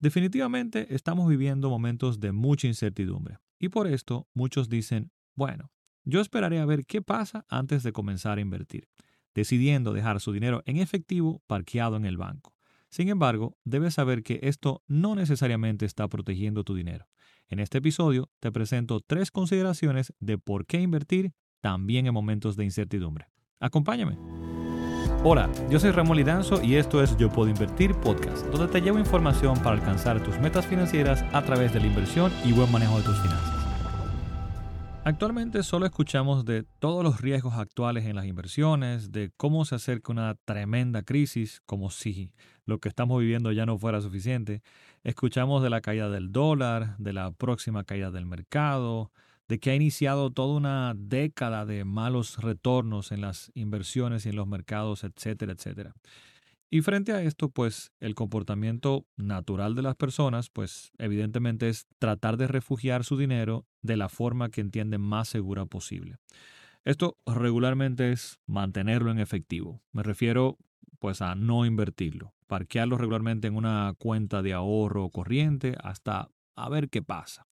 Definitivamente estamos viviendo momentos de mucha incertidumbre y por esto muchos dicen, bueno, yo esperaré a ver qué pasa antes de comenzar a invertir, decidiendo dejar su dinero en efectivo parqueado en el banco. Sin embargo, debes saber que esto no necesariamente está protegiendo tu dinero. En este episodio te presento tres consideraciones de por qué invertir también en momentos de incertidumbre. Acompáñame. Hola, yo soy Ramón Lidanzo y esto es Yo Puedo Invertir Podcast, donde te llevo información para alcanzar tus metas financieras a través de la inversión y buen manejo de tus finanzas. Actualmente solo escuchamos de todos los riesgos actuales en las inversiones, de cómo se acerca una tremenda crisis, como si lo que estamos viviendo ya no fuera suficiente. Escuchamos de la caída del dólar, de la próxima caída del mercado, de que ha iniciado toda una década de malos retornos en las inversiones y en los mercados, etcétera, etcétera. Y frente a esto, pues el comportamiento natural de las personas, pues evidentemente es tratar de refugiar su dinero de la forma que entienden más segura posible. Esto regularmente es mantenerlo en efectivo. Me refiero pues a no invertirlo, parquearlo regularmente en una cuenta de ahorro corriente hasta a ver qué pasa.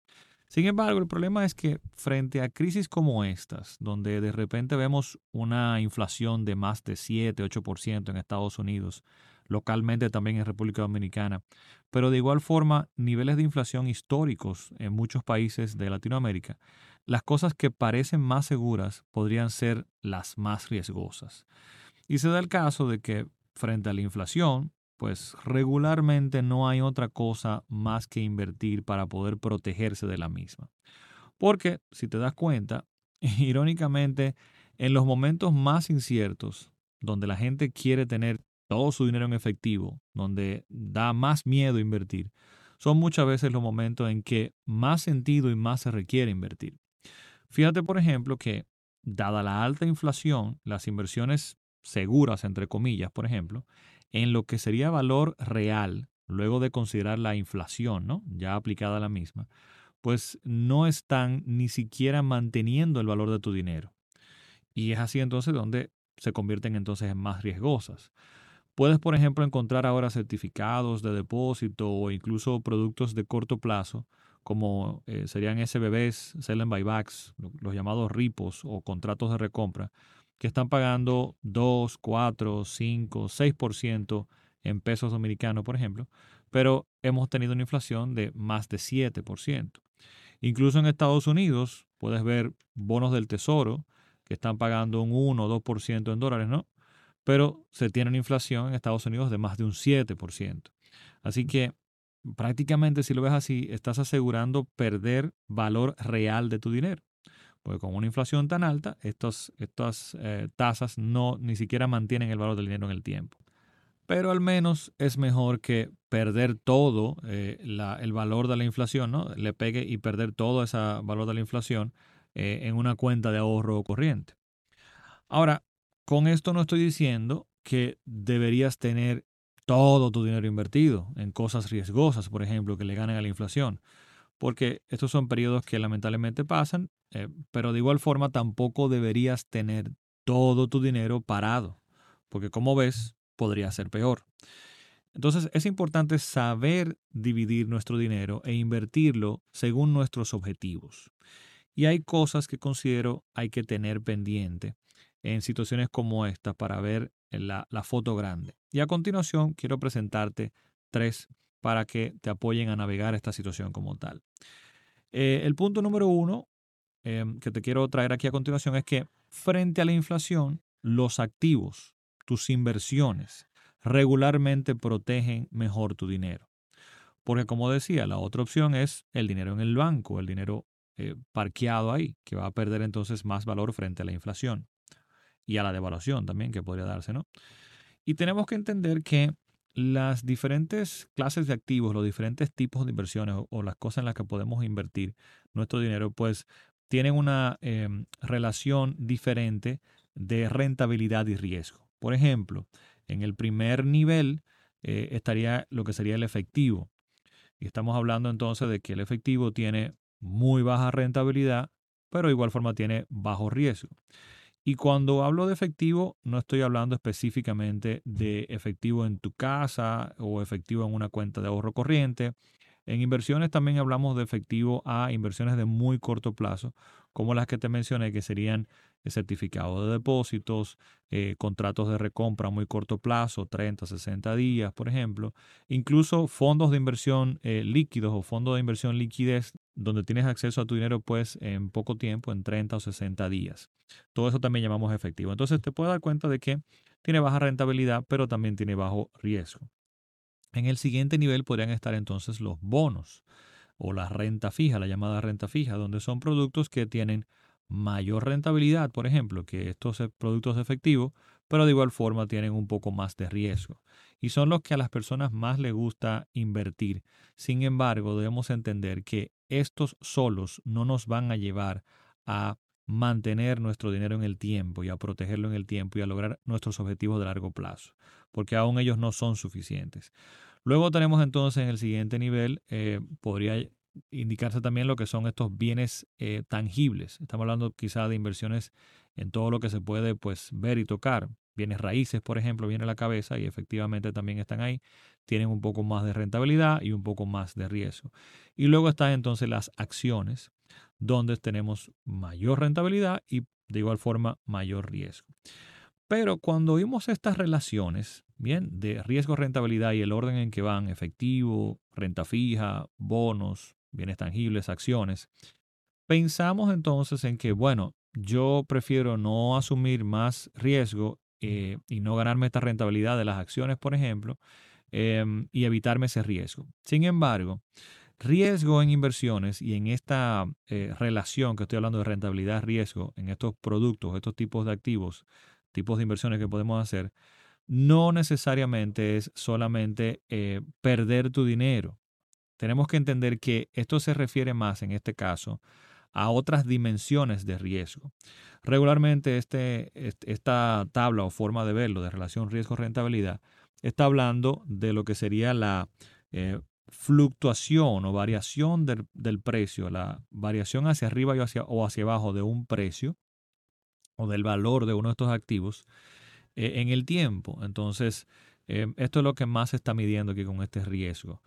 Sin embargo, el problema es que frente a crisis como estas, donde de repente vemos una inflación de más de 7, 8% en Estados Unidos, localmente también en República Dominicana, pero de igual forma niveles de inflación históricos en muchos países de Latinoamérica, las cosas que parecen más seguras podrían ser las más riesgosas. Y se da el caso de que frente a la inflación, pues regularmente no hay otra cosa más que invertir para poder protegerse de la misma. Porque, si te das cuenta, irónicamente, en los momentos más inciertos, donde la gente quiere tener todo su dinero en efectivo, donde da más miedo invertir, son muchas veces los momentos en que más sentido y más se requiere invertir. Fíjate, por ejemplo, que dada la alta inflación, las inversiones seguras, entre comillas, por ejemplo, en lo que sería valor real, luego de considerar la inflación, ¿no? ya aplicada a la misma, pues no están ni siquiera manteniendo el valor de tu dinero. Y es así entonces donde se convierten entonces en más riesgosas. Puedes, por ejemplo, encontrar ahora certificados de depósito o incluso productos de corto plazo, como eh, serían SBBs, sell and buybacks, los llamados RIPOS o contratos de recompra, que están pagando 2, 4, 5, 6% en pesos dominicanos, por ejemplo, pero hemos tenido una inflación de más de 7%. Incluso en Estados Unidos puedes ver bonos del tesoro que están pagando un 1 o 2% en dólares, ¿no? Pero se tiene una inflación en Estados Unidos de más de un 7%. Así que prácticamente si lo ves así, estás asegurando perder valor real de tu dinero. Porque con una inflación tan alta, estas eh, tasas no ni siquiera mantienen el valor del dinero en el tiempo. Pero al menos es mejor que perder todo eh, el valor de la inflación, ¿no? Le pegue y perder todo ese valor de la inflación eh, en una cuenta de ahorro corriente. Ahora, con esto no estoy diciendo que deberías tener todo tu dinero invertido en cosas riesgosas, por ejemplo, que le ganen a la inflación porque estos son periodos que lamentablemente pasan, eh, pero de igual forma tampoco deberías tener todo tu dinero parado, porque como ves, podría ser peor. Entonces es importante saber dividir nuestro dinero e invertirlo según nuestros objetivos. Y hay cosas que considero hay que tener pendiente en situaciones como esta para ver la, la foto grande. Y a continuación quiero presentarte tres para que te apoyen a navegar esta situación como tal. Eh, el punto número uno em, que te quiero traer aquí a continuación es que frente a la inflación, los activos, tus inversiones, regularmente protegen mejor tu dinero. Porque como decía, la otra opción es el dinero en el banco, el dinero eh, parqueado ahí, que va a perder entonces más valor frente a la inflación y a la devaluación también que podría darse, ¿no? Y tenemos que entender que las diferentes clases de activos, los diferentes tipos de inversiones o, las cosas en las que podemos invertir nuestro dinero, pues tienen una em, relación diferente de rentabilidad y riesgo. Por ejemplo, en el primer nivel eh, estaría lo que sería el efectivo. Y estamos hablando entonces de que el efectivo tiene muy baja rentabilidad, pero de igual forma tiene bajo riesgo. Y cuando hablo de efectivo, no estoy hablando específicamente de efectivo en tu casa o efectivo en una cuenta de ahorro corriente. En inversiones también hablamos de efectivo a inversiones de muy corto plazo, como las que te mencioné, que serían certificados de depósitos, eh, contratos de recompra a muy corto plazo, 30, 60 días, por ejemplo, incluso fondos de inversión eh, líquidos o fondos de inversión liquidez, donde tienes acceso a tu dinero pues en poco tiempo, en 30 o 60 días. Todo eso también llamamos efectivo. Entonces te puedes dar cuenta de que tiene baja rentabilidad, pero también tiene bajo riesgo. En el siguiente nivel podrían estar entonces los bonos o la renta fija, la llamada renta fija, donde son productos que tienen mayor rentabilidad, por ejemplo, que estos e, productos efectivos, pero de igual forma tienen un poco más de riesgo. Y son los que a las personas más les gusta invertir. Sin embargo, debemos entender que estos solos no nos van a llevar a mantener nuestro dinero en el tiempo y a protegerlo en el tiempo y a lograr nuestros objetivos de largo plazo, porque aún ellos no son suficientes. Luego tenemos entonces en el siguiente nivel, eh, podría indicarse también lo que son estos bienes eh, tangibles. Estamos hablando quizá de inversiones en todo lo que se puede pues, ver y tocar. Bienes raíces, por ejemplo, viene a la cabeza y efectivamente también están ahí. Tienen un poco más de rentabilidad y un poco más de riesgo. Y luego están entonces las acciones, donde tenemos mayor rentabilidad y de igual forma mayor riesgo. Pero cuando vimos estas relaciones, bien, de riesgo-rentabilidad y el orden en que van, efectivo, renta fija, bonos, bienes tangibles, acciones, pensamos entonces en que, bueno, yo prefiero no asumir más riesgo eh, y no ganarme esta rentabilidad de las acciones, por ejemplo, em, y evitarme ese riesgo. Sin embargo, riesgo en inversiones y en esta eh, relación que estoy hablando de rentabilidad-riesgo en estos productos, estos tipos de activos, tipos de inversiones que podemos hacer, no necesariamente es solamente eh, perder tu dinero tenemos que entender que esto se refiere más en este caso a otras dimensiones de riesgo. Regularmente este, esta tabla o forma de verlo de relación riesgo-rentabilidad está hablando de lo que sería la eh, fluctuación o variación del, precio, la variación hacia arriba hacia, o hacia abajo de un precio o del valor de uno de estos activos eh, en el tiempo. Entonces, eh, esto es lo que más se está midiendo aquí con este riesgo.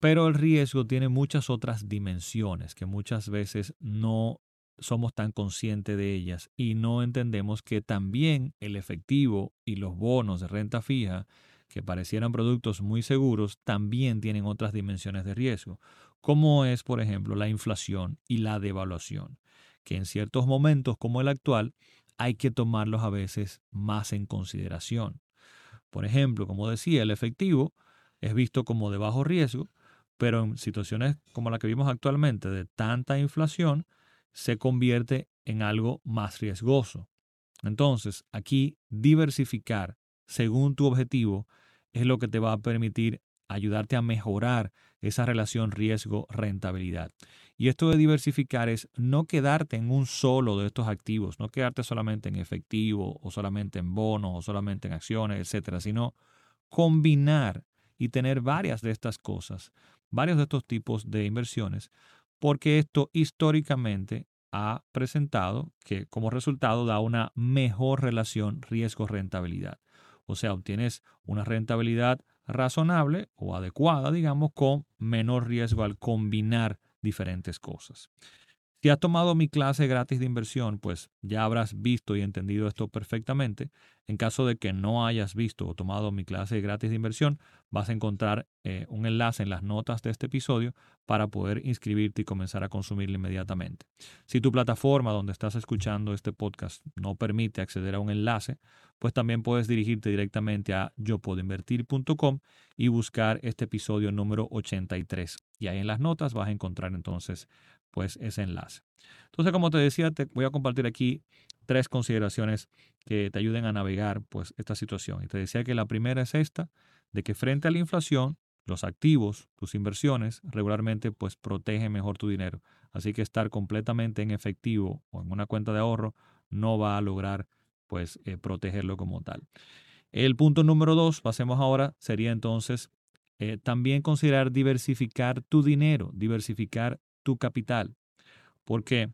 Pero el riesgo tiene muchas otras dimensiones que muchas veces no somos tan conscientes de ellas y no entendemos que también el efectivo y los bonos de renta fija, que parecieran productos muy seguros, también tienen otras dimensiones de riesgo, como es, por ejemplo, la inflación y la devaluación, que en ciertos momentos como el actual hay que tomarlos a veces más en consideración. Por ejemplo, como decía, el efectivo es visto como de bajo riesgo, pero en situaciones como la que vimos actualmente de tanta inflación, se convierte en algo más riesgoso. Entonces, aquí diversificar según tu objetivo es lo que te va a permitir ayudarte a mejorar esa relación riesgo-rentabilidad. Y esto de diversificar es no quedarte en un solo de estos activos, no quedarte solamente en efectivo o solamente en bonos o solamente en acciones, etcétera, sino combinar y tener varias de estas cosas varios de estos tipos de inversiones, porque esto históricamente ha presentado que como resultado da una mejor relación riesgo-rentabilidad. O sea, obtienes una rentabilidad razonable o adecuada, digamos, con menor riesgo al combinar diferentes cosas. Si has tomado mi clase gratis de inversión, pues ya habrás visto y entendido esto perfectamente. En caso de que no hayas visto o tomado mi clase gratis de inversión, vas a encontrar eh, un enlace en las notas de este episodio para poder inscribirte y comenzar a consumirlo inmediatamente. Si tu plataforma donde estás escuchando este podcast no permite acceder a un enlace, pues también puedes dirigirte directamente a yopodoinvertir.com y buscar este episodio número 83. Y ahí en las notas vas a encontrar entonces pues ese enlace. Entonces, como te decía, te voy a compartir aquí tres consideraciones que te ayuden a navegar pues esta situación. Y te decía que la primera es esta, de que frente a la inflación, los activos, tus inversiones, regularmente pues protegen mejor tu dinero. Así que estar completamente en efectivo o en una cuenta de ahorro no va a lograr pues eh, protegerlo como tal. El punto número dos, pasemos ahora, sería entonces eh, también considerar diversificar tu dinero, diversificar tu capital. Porque,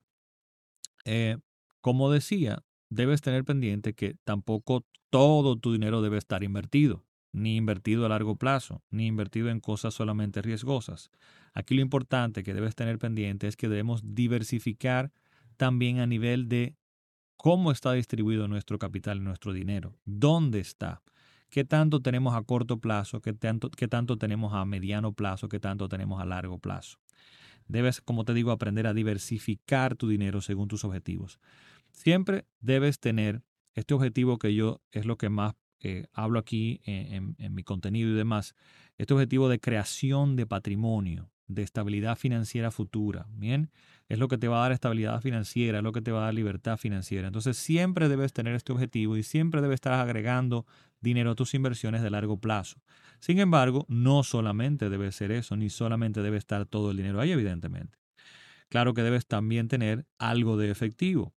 eh, como decía, debes tener pendiente que tampoco todo tu dinero debe estar invertido, ni invertido a largo plazo, ni invertido en cosas solamente riesgosas. Aquí lo importante que debes tener pendiente es que debemos diversificar también a nivel de cómo está distribuido nuestro capital, nuestro dinero, dónde está, qué tanto tenemos a corto plazo, qué tanto, qué tanto tenemos a mediano plazo, qué tanto tenemos a largo plazo. Debes, como te digo, aprender a diversificar tu dinero según tus objetivos. Siempre debes tener este objetivo que yo es lo que más eh, hablo aquí en, en mi contenido y demás, este objetivo de creación de patrimonio, de estabilidad financiera futura. Bien, es lo que te va a dar estabilidad financiera, es lo que te va a dar libertad financiera. Entonces siempre debes tener este objetivo y siempre debes estar agregando dinero a tus inversiones de largo plazo. Sin embargo, no solamente debe ser eso, ni solamente debe estar todo el dinero ahí, evidentemente. Claro que debes también tener algo de efectivo.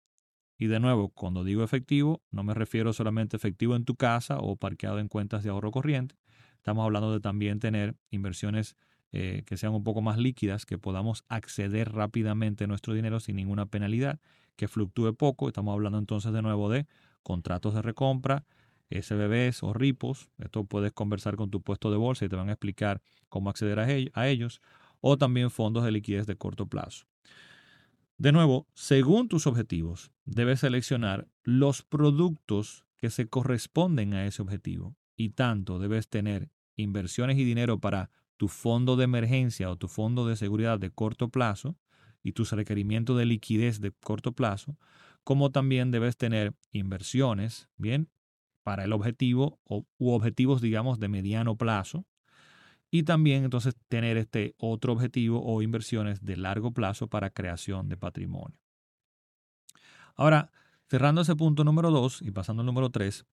Y de nuevo, cuando digo efectivo, no me refiero solamente efectivo en tu casa o parqueado en cuentas de ahorro corriente. Estamos hablando de también tener inversiones eh, que sean un poco más líquidas, que podamos acceder rápidamente a nuestro dinero sin ninguna penalidad, que fluctúe poco. Estamos hablando entonces de nuevo de contratos de recompra, SBBs o RIPOS. Esto puedes conversar con tu puesto de bolsa y te van a explicar cómo acceder a ellos. O también fondos de liquidez de corto plazo. De nuevo, según tus objetivos, debes seleccionar los productos que se corresponden a ese objetivo y tanto debes tener inversiones y dinero para tu fondo de emergencia o tu fondo de seguridad de corto plazo y tus requerimientos de liquidez de corto plazo, como también debes tener inversiones, bien, para el objetivo o, u objetivos, digamos, de mediano plazo, y también entonces tener este otro objetivo o inversiones de largo plazo para creación de patrimonio. Ahora, cerrando ese punto número dos y pasando al número tres,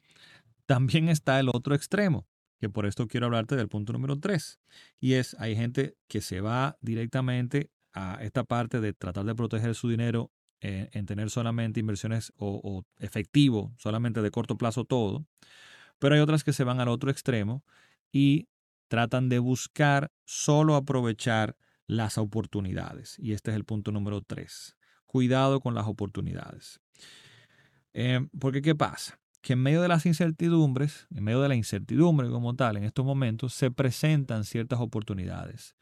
también está el otro extremo, que por esto quiero hablarte del punto número tres. Y es, hay gente que se va directamente a esta parte de tratar de proteger su dinero en, tener solamente inversiones o, efectivo, solamente de corto plazo todo. Pero hay otras que se van al otro extremo y tratan de buscar solo aprovechar las oportunidades. Y este es el punto número tres. Cuidado con las oportunidades. Eh, porque ¿qué pasa? Que en medio de las incertidumbres, en medio de la incertidumbre como tal, en estos momentos se presentan ciertas oportunidades.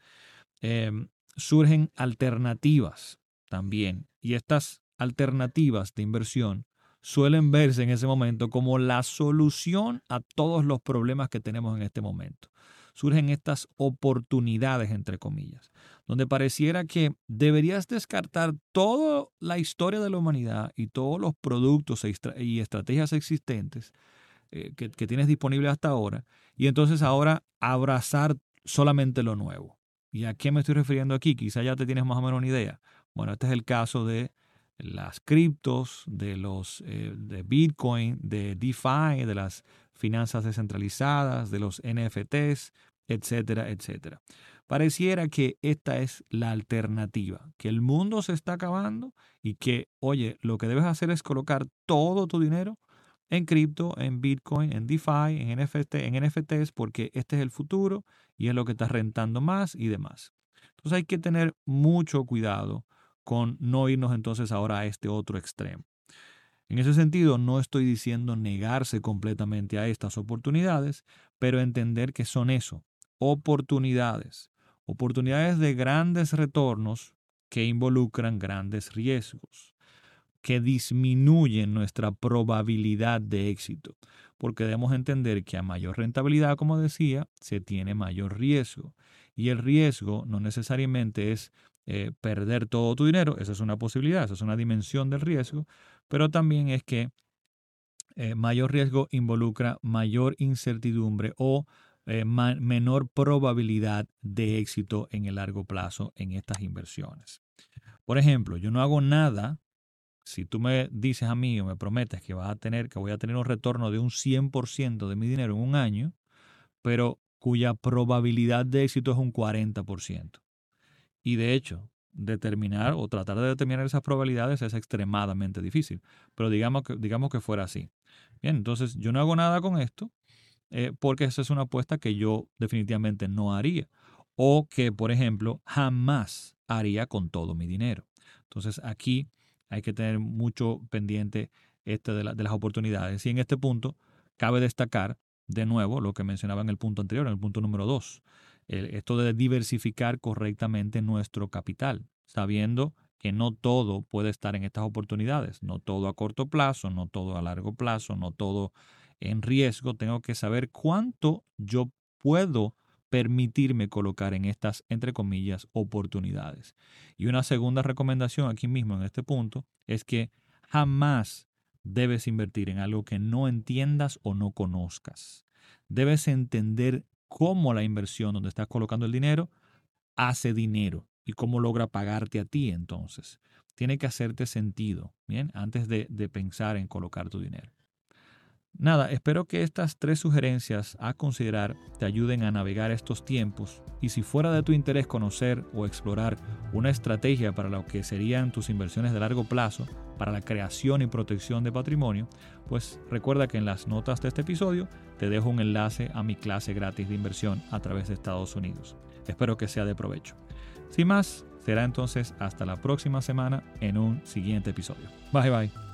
Eh, surgen alternativas también. Y estas alternativas de inversión suelen verse en ese momento como la solución a todos los problemas que tenemos en este momento surgen estas oportunidades, entre comillas, donde pareciera que deberías descartar toda la historia de la humanidad y todos los productos e y estrategias existentes eh, que, tienes disponibles hasta ahora, y entonces ahora abrazar solamente lo nuevo. ¿Y a qué me estoy refiriendo aquí? Quizá ya te tienes más o menos una idea. Bueno, este es el caso de las criptos, de los eh, de Bitcoin, de DeFi, de las finanzas descentralizadas, de los NFTs, etcétera, etcétera. Pareciera que esta es la alternativa, que el mundo se está acabando y que, oye, lo que debes hacer es colocar todo tu dinero en cripto, en Bitcoin, en DeFi, en, NFT, en NFTs, porque este es el futuro y es lo que está rentando más y demás. Entonces hay que tener mucho cuidado con no irnos entonces ahora a este otro extremo. En ese sentido, no estoy diciendo negarse completamente a estas oportunidades, pero entender que son eso, oportunidades, oportunidades de grandes retornos que involucran grandes riesgos, que disminuyen nuestra probabilidad de éxito, porque debemos entender que a mayor rentabilidad, como decía, se tiene mayor riesgo. Y el riesgo no necesariamente es eh, perder todo tu dinero, esa es una posibilidad, esa es una dimensión del riesgo, pero también es que eh, mayor riesgo involucra mayor incertidumbre o eh, menor probabilidad de éxito en el largo plazo en estas inversiones. Por ejemplo, yo no hago nada si tú me dices a mí o me prometes que vas a tener, que voy a tener un retorno de un 100% de mi dinero en un año, pero cuya probabilidad de éxito es un 40%. Y de hecho, determinar o tratar de determinar esas probabilidades es extremadamente difícil. Pero digamos que, digamos que fuera así. Bien, entonces yo no hago nada con esto eh, porque esa es una apuesta que yo definitivamente no haría. O que, por ejemplo, jamás haría con todo mi dinero. Entonces aquí hay que tener mucho pendiente este de, las oportunidades. Y en este punto cabe destacar de nuevo lo que mencionaba en el punto anterior, en el punto número dos, esto de diversificar correctamente nuestro capital, sabiendo que no todo puede estar en estas oportunidades, no todo a corto plazo, no todo a largo plazo, no todo en riesgo. Tengo que saber cuánto yo puedo permitirme colocar en estas, entre comillas, oportunidades. Y una segunda recomendación aquí mismo en este punto es que jamás debes invertir en algo que no entiendas o no conozcas. Debes entender cómo la inversión donde estás colocando el dinero hace dinero y cómo logra pagarte a ti entonces. Tiene que hacerte sentido, ¿bien? Antes de, de pensar en colocar tu dinero. Nada, espero que estas tres sugerencias a considerar te ayuden a navegar estos tiempos y si fuera de tu interés conocer o explorar una estrategia para lo que serían tus inversiones de largo plazo, para la creación y protección de patrimonio, pues recuerda que en las notas de este episodio te dejo un enlace a mi clase gratis de inversión a través de Estados Unidos. Espero que sea de provecho. Sin más, será entonces hasta la próxima semana en un siguiente episodio. Bye bye.